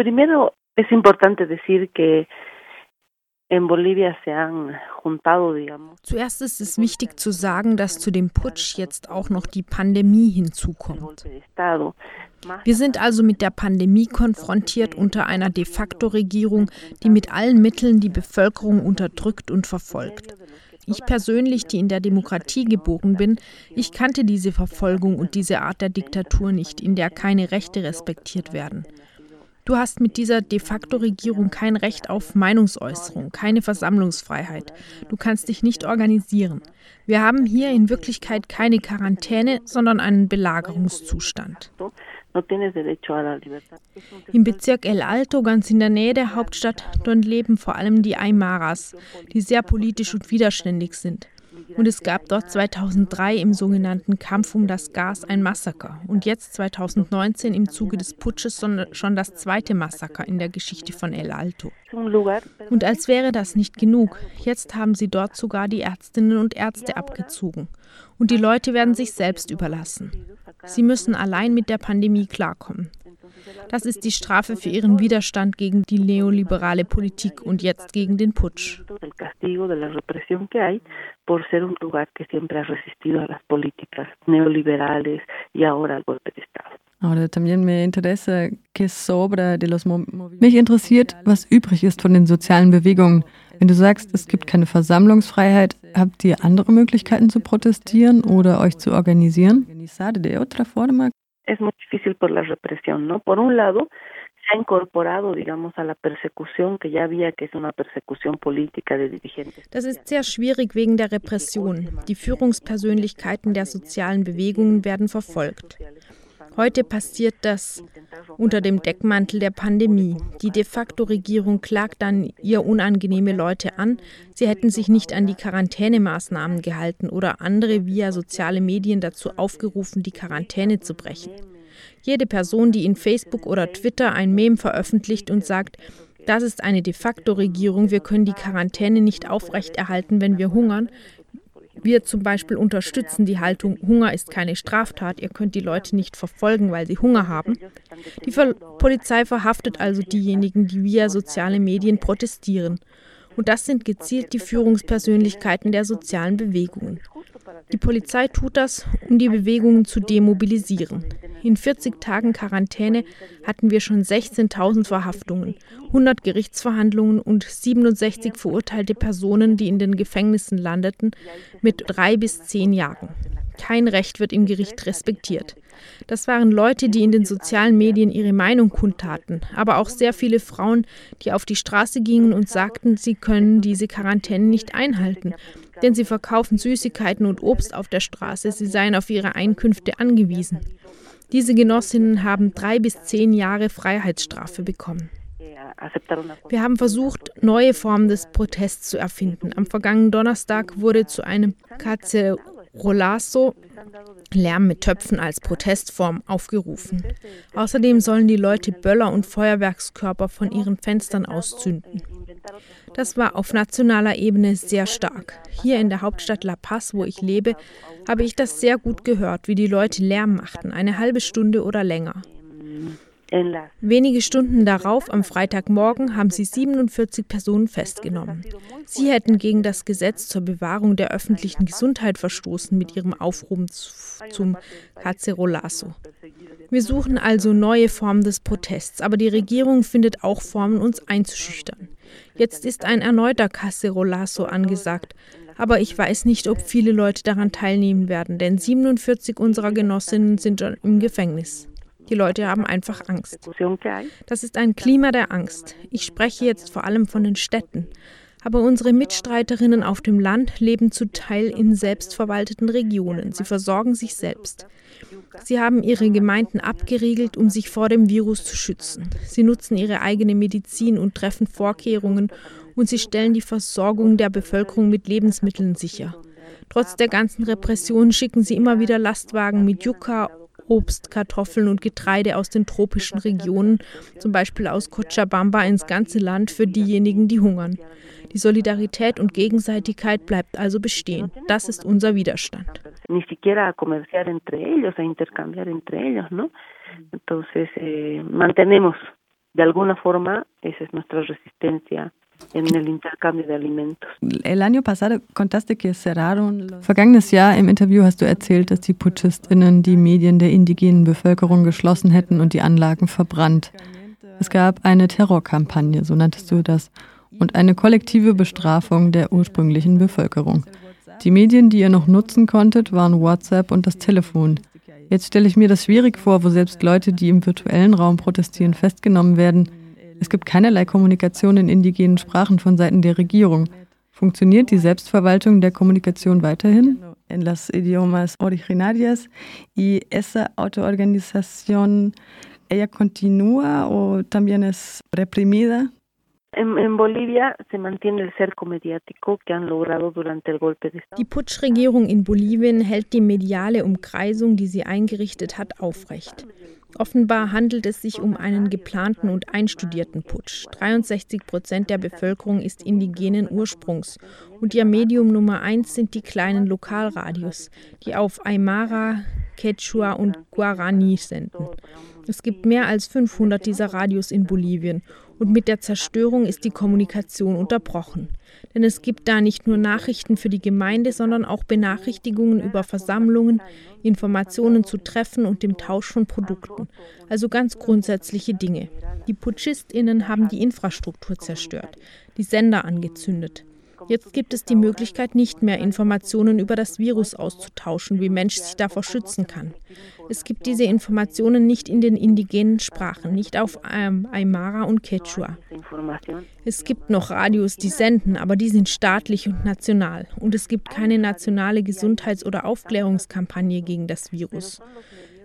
primero es importante decir que Zuerst ist es wichtig zu sagen, dass zu dem Putsch jetzt auch noch die Pandemie hinzukommt. Wir sind also mit der Pandemie konfrontiert unter einer de facto Regierung, die mit allen Mitteln die Bevölkerung unterdrückt und verfolgt. Ich persönlich, die in der Demokratie geboren bin, ich kannte diese Verfolgung und diese Art der Diktatur nicht, in der keine Rechte respektiert werden. Du hast mit dieser de facto Regierung kein Recht auf Meinungsäußerung, keine Versammlungsfreiheit. Du kannst dich nicht organisieren. Wir haben hier in Wirklichkeit keine Quarantäne, sondern einen Belagerungszustand. Im Bezirk El Alto, ganz in der Nähe der Hauptstadt, dort leben vor allem die Aymaras, die sehr politisch und widerständig sind. Und es gab dort 2003 im sogenannten Kampf um das Gas ein Massaker und jetzt 2019 im Zuge des Putsches schon das zweite Massaker in der Geschichte von El Alto. Und als wäre das nicht genug, jetzt haben sie dort sogar die Ärztinnen und Ärzte abgezogen. Und die Leute werden sich selbst überlassen. Sie müssen allein mit der Pandemie klarkommen. Das ist die Strafe für ihren Widerstand gegen die neoliberale Politik und jetzt gegen den Putsch. Mich interessiert, was übrig ist von den sozialen Bewegungen. Wenn du sagst, es gibt keine Versammlungsfreiheit, habt ihr andere Möglichkeiten zu protestieren oder euch zu organisieren? es muy difícil por la represión, ¿no? Por un lado, ha incorporado, digamos, a la persecución que ya había, que es una persecución política de dirigentes. Das ist sehr schwierig wegen der Repression. Die Führungspersönlichkeiten der sozialen Bewegungen werden verfolgt. Heute passiert das unter dem Deckmantel der Pandemie. Die de facto Regierung klagt dann ihr unangenehme Leute an, sie hätten sich nicht an die Quarantänemaßnahmen gehalten oder andere via soziale Medien dazu aufgerufen, die Quarantäne zu brechen. Jede Person, die in Facebook oder Twitter ein Mem veröffentlicht und sagt, das ist eine de facto Regierung, wir können die Quarantäne nicht aufrechterhalten, wenn wir hungern, wir zum Beispiel unterstützen die Haltung, Hunger ist keine Straftat, ihr könnt die Leute nicht verfolgen, weil sie Hunger haben. Die Polizei verhaftet also diejenigen, die via soziale Medien protestieren. Und das sind gezielt die Führungspersönlichkeiten der sozialen Bewegungen. Die Polizei tut das, um die Bewegungen zu demobilisieren. In 40 Tagen Quarantäne hatten wir schon 16.000 Verhaftungen, 100 Gerichtsverhandlungen und 67 verurteilte Personen, die in den Gefängnissen landeten, mit drei bis zehn Jahren. Kein Recht wird im Gericht respektiert. Das waren Leute, die in den sozialen Medien ihre Meinung kundtaten, aber auch sehr viele Frauen, die auf die Straße gingen und sagten, sie können diese Quarantäne nicht einhalten, denn sie verkaufen Süßigkeiten und Obst auf der Straße, sie seien auf ihre Einkünfte angewiesen. Diese Genossinnen haben drei bis zehn Jahre Freiheitsstrafe bekommen. Wir haben versucht, neue Formen des Protests zu erfinden. Am vergangenen Donnerstag wurde zu einem Cacerolazo Lärm mit Töpfen als Protestform aufgerufen. Außerdem sollen die Leute Böller und Feuerwerkskörper von ihren Fenstern auszünden. Das war auf nationaler Ebene sehr stark. Hier in der Hauptstadt La Paz, wo ich lebe, habe ich das sehr gut gehört, wie die Leute Lärm machten, eine halbe Stunde oder länger. Wenige Stunden darauf, am Freitagmorgen, haben sie 47 Personen festgenommen. Sie hätten gegen das Gesetz zur Bewahrung der öffentlichen Gesundheit verstoßen mit ihrem Aufruf zum Cacerolazo. Wir suchen also neue Formen des Protests, aber die Regierung findet auch Formen, uns einzuschüchtern. Jetzt ist ein erneuter Cacerolazo angesagt, aber ich weiß nicht, ob viele Leute daran teilnehmen werden, denn 47 unserer Genossinnen sind schon im Gefängnis. Die Leute haben einfach Angst. Das ist ein Klima der Angst. Ich spreche jetzt vor allem von den Städten. Aber unsere Mitstreiterinnen auf dem Land leben zu Teil in selbstverwalteten Regionen. Sie versorgen sich selbst. Sie haben ihre Gemeinden abgeriegelt, um sich vor dem Virus zu schützen. Sie nutzen ihre eigene Medizin und treffen Vorkehrungen und sie stellen die Versorgung der Bevölkerung mit Lebensmitteln sicher. Trotz der ganzen Repression schicken sie immer wieder Lastwagen mit Yucca Obst, Kartoffeln und Getreide aus den tropischen Regionen, zum Beispiel aus Cochabamba, ins ganze Land für diejenigen, die hungern. Die Solidarität und Gegenseitigkeit bleibt also bestehen. Das ist unser Widerstand. Ni siquiera a comerciar entre ellos, a intercambiar entre ellos, ¿no? Entonces, eh, mantenemos De alguna forma, esa es nuestra resistencia en el intercambio de alimentos. El año pasado contaste que cerraron. Vergangenes Jahr im Interview hast du erzählt, dass die PutschistInnen die Medien der indigenen Bevölkerung geschlossen hätten und die Anlagen verbrannt. Es gab eine Terrorkampagne, so nanntest du das, und eine kollektive Bestrafung der ursprünglichen Bevölkerung. Die Medien, die ihr noch nutzen konntet, waren WhatsApp und das Telefon. Jetzt stelle ich mir das schwierig vor, wo selbst Leute, die im virtuellen Raum protestieren, festgenommen werden. Es gibt keinerlei Kommunikation in indigenen Sprachen von Seiten der Regierung. Funktioniert die Selbstverwaltung der Kommunikation weiterhin? En las idiomas originarias y esa autoorganización, ella continúa o también es reprimida? Die Putschregierung in Bolivien hält die mediale Umkreisung, die sie eingerichtet hat, aufrecht. Offenbar handelt es sich um einen geplanten und einstudierten Putsch. 63 Prozent der Bevölkerung ist indigenen Ursprungs und ihr Medium Nummer eins sind die kleinen Lokalradios, die auf Aymara, Quechua und Guarani senden. Es gibt mehr als 500 dieser Radios in Bolivien und mit der Zerstörung ist die Kommunikation unterbrochen. Denn es gibt da nicht nur Nachrichten für die Gemeinde, sondern auch Benachrichtigungen über Versammlungen, Informationen zu Treffen und dem Tausch von Produkten. Also ganz grundsätzliche Dinge. Die Putschistinnen haben die Infrastruktur zerstört, die Sender angezündet. Jetzt gibt es die Möglichkeit, nicht mehr Informationen über das Virus auszutauschen, wie Mensch sich davor schützen kann. Es gibt diese Informationen nicht in den indigenen Sprachen, nicht auf ähm, Aymara und Quechua. Es gibt noch Radios, die senden, aber die sind staatlich und national. Und es gibt keine nationale Gesundheits- oder Aufklärungskampagne gegen das Virus.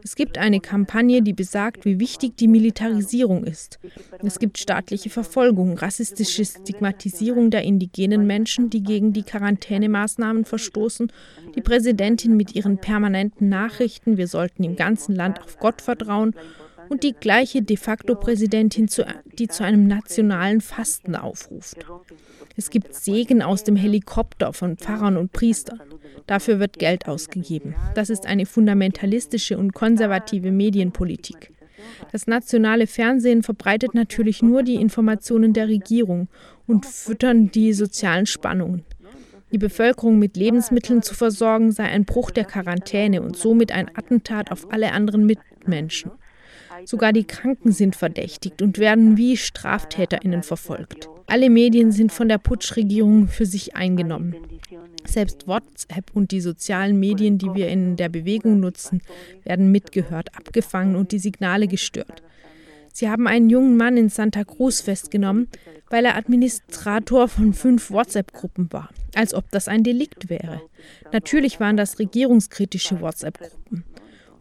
Es gibt eine Kampagne, die besagt, wie wichtig die Militarisierung ist. Es gibt staatliche Verfolgung, rassistische Stigmatisierung der indigenen Menschen, die gegen die Quarantänemaßnahmen verstoßen, die Präsidentin mit ihren permanenten Nachrichten, wir sollten im ganzen Land auf Gott vertrauen, und die gleiche de facto Präsidentin, die zu einem nationalen Fasten aufruft. Es gibt Segen aus dem Helikopter von Pfarrern und Priestern. Dafür wird Geld ausgegeben. Das ist eine fundamentalistische und konservative Medienpolitik. Das nationale Fernsehen verbreitet natürlich nur die Informationen der Regierung und füttern die sozialen Spannungen. Die Bevölkerung mit Lebensmitteln zu versorgen sei ein Bruch der Quarantäne und somit ein Attentat auf alle anderen Mitmenschen. Sogar die Kranken sind verdächtigt und werden wie Straftäterinnen verfolgt. Alle Medien sind von der Putschregierung für sich eingenommen. Selbst WhatsApp und die sozialen Medien, die wir in der Bewegung nutzen, werden mitgehört, abgefangen und die Signale gestört. Sie haben einen jungen Mann in Santa Cruz festgenommen, weil er Administrator von fünf WhatsApp-Gruppen war, als ob das ein Delikt wäre. Natürlich waren das regierungskritische WhatsApp-Gruppen.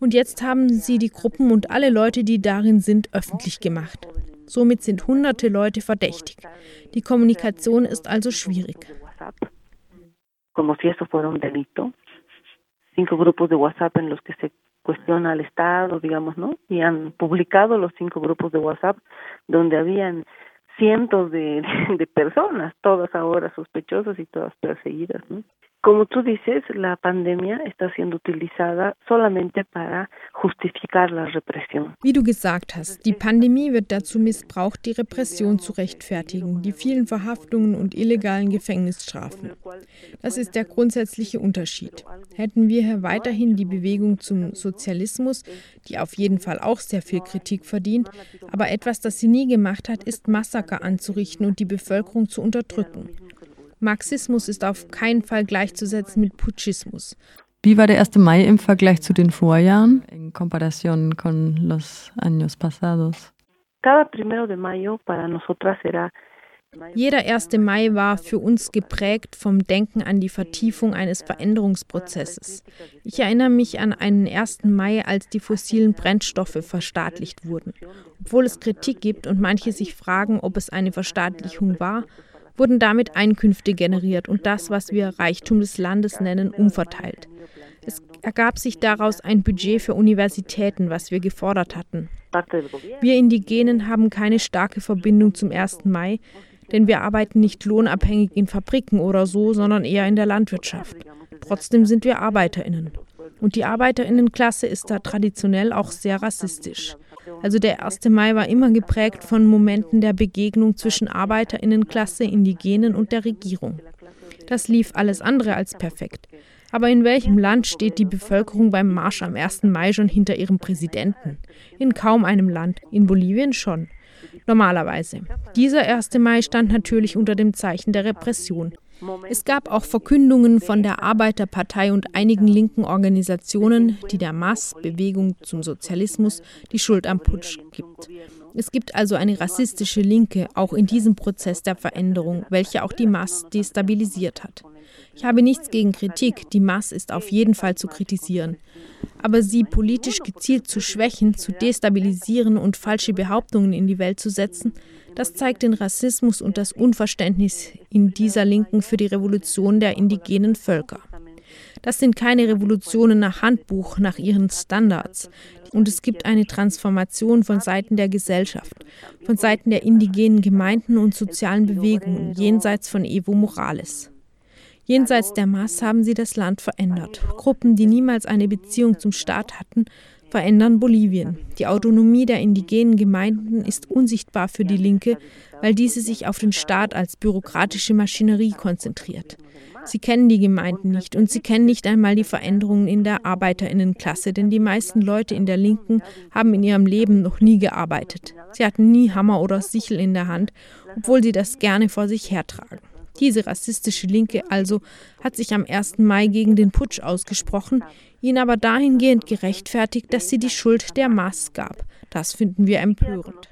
Und jetzt haben sie die Gruppen und alle Leute, die darin sind, öffentlich gemacht. Somit sind hunderte Leute verdächtig. Die Kommunikation ist also schwierig. cientos de, de personas, todas ahora sospechosas y todas perseguidas, ¿no? Como tú dices, la pandemia está siendo utilizada solamente para justificar la represión. Wie du gesagt hast, die Pandemie wird dazu missbraucht, die Repression zu rechtfertigen, die vielen Verhaftungen und illegalen Gefängnisstrafen. Das ist der grundsätzliche Unterschied. Hätten wir hier weiterhin die Bewegung zum Sozialismus, die auf jeden Fall auch sehr viel Kritik verdient, aber etwas, das sie nie gemacht hat, ist Massaker anzurichten und die Bevölkerung zu unterdrücken. Marxismus ist auf keinen Fall gleichzusetzen mit Putschismus. Wie war der 1. Mai im Vergleich zu den Vorjahren, in comparación con los años pasados? Cada primero de mayo para nosotras será jeder 1. Mai war für uns geprägt vom Denken an die Vertiefung eines Veränderungsprozesses. Ich erinnere mich an einen 1. Mai, als die fossilen Brennstoffe verstaatlicht wurden. Obwohl es Kritik gibt und manche sich fragen, ob es eine Verstaatlichung war, wurden damit Einkünfte generiert und das, was wir Reichtum des Landes nennen, umverteilt. Es ergab sich daraus ein Budget für Universitäten, was wir gefordert hatten. Wir Indigenen haben keine starke Verbindung zum 1. Mai, denn wir arbeiten nicht lohnabhängig in Fabriken oder so, sondern eher in der Landwirtschaft. Trotzdem sind wir Arbeiterinnen. Und die Arbeiterinnenklasse ist da traditionell auch sehr rassistisch. Also der 1. Mai war immer geprägt von Momenten der Begegnung zwischen Arbeiterinnenklasse, Indigenen und der Regierung. Das lief alles andere als perfekt. Aber in welchem Land steht die Bevölkerung beim Marsch am 1. Mai schon hinter ihrem Präsidenten? In kaum einem Land, in Bolivien schon. Normalerweise. Dieser 1. Mai stand natürlich unter dem Zeichen der Repression. Es gab auch Verkündungen von der Arbeiterpartei und einigen linken Organisationen, die der MAS, Bewegung zum Sozialismus, die Schuld am Putsch gibt. Es gibt also eine rassistische Linke auch in diesem Prozess der Veränderung, welche auch die MAS destabilisiert hat. Ich habe nichts gegen Kritik, die MAS ist auf jeden Fall zu kritisieren. Aber sie politisch gezielt zu schwächen, zu destabilisieren und falsche Behauptungen in die Welt zu setzen, das zeigt den Rassismus und das Unverständnis in dieser Linken für die Revolution der indigenen Völker. Das sind keine Revolutionen nach Handbuch, nach ihren Standards. Und es gibt eine Transformation von Seiten der Gesellschaft, von Seiten der indigenen Gemeinden und sozialen Bewegungen jenseits von Evo Morales. Jenseits der Maß haben sie das Land verändert. Gruppen, die niemals eine Beziehung zum Staat hatten, verändern Bolivien. Die Autonomie der indigenen Gemeinden ist unsichtbar für die Linke, weil diese sich auf den Staat als bürokratische Maschinerie konzentriert. Sie kennen die Gemeinden nicht und sie kennen nicht einmal die Veränderungen in der Arbeiterinnenklasse, denn die meisten Leute in der Linken haben in ihrem Leben noch nie gearbeitet. Sie hatten nie Hammer oder Sichel in der Hand, obwohl sie das gerne vor sich hertragen. Diese rassistische Linke also hat sich am 1. Mai gegen den Putsch ausgesprochen, ihn aber dahingehend gerechtfertigt, dass sie die Schuld der Maß gab. Das finden wir empörend.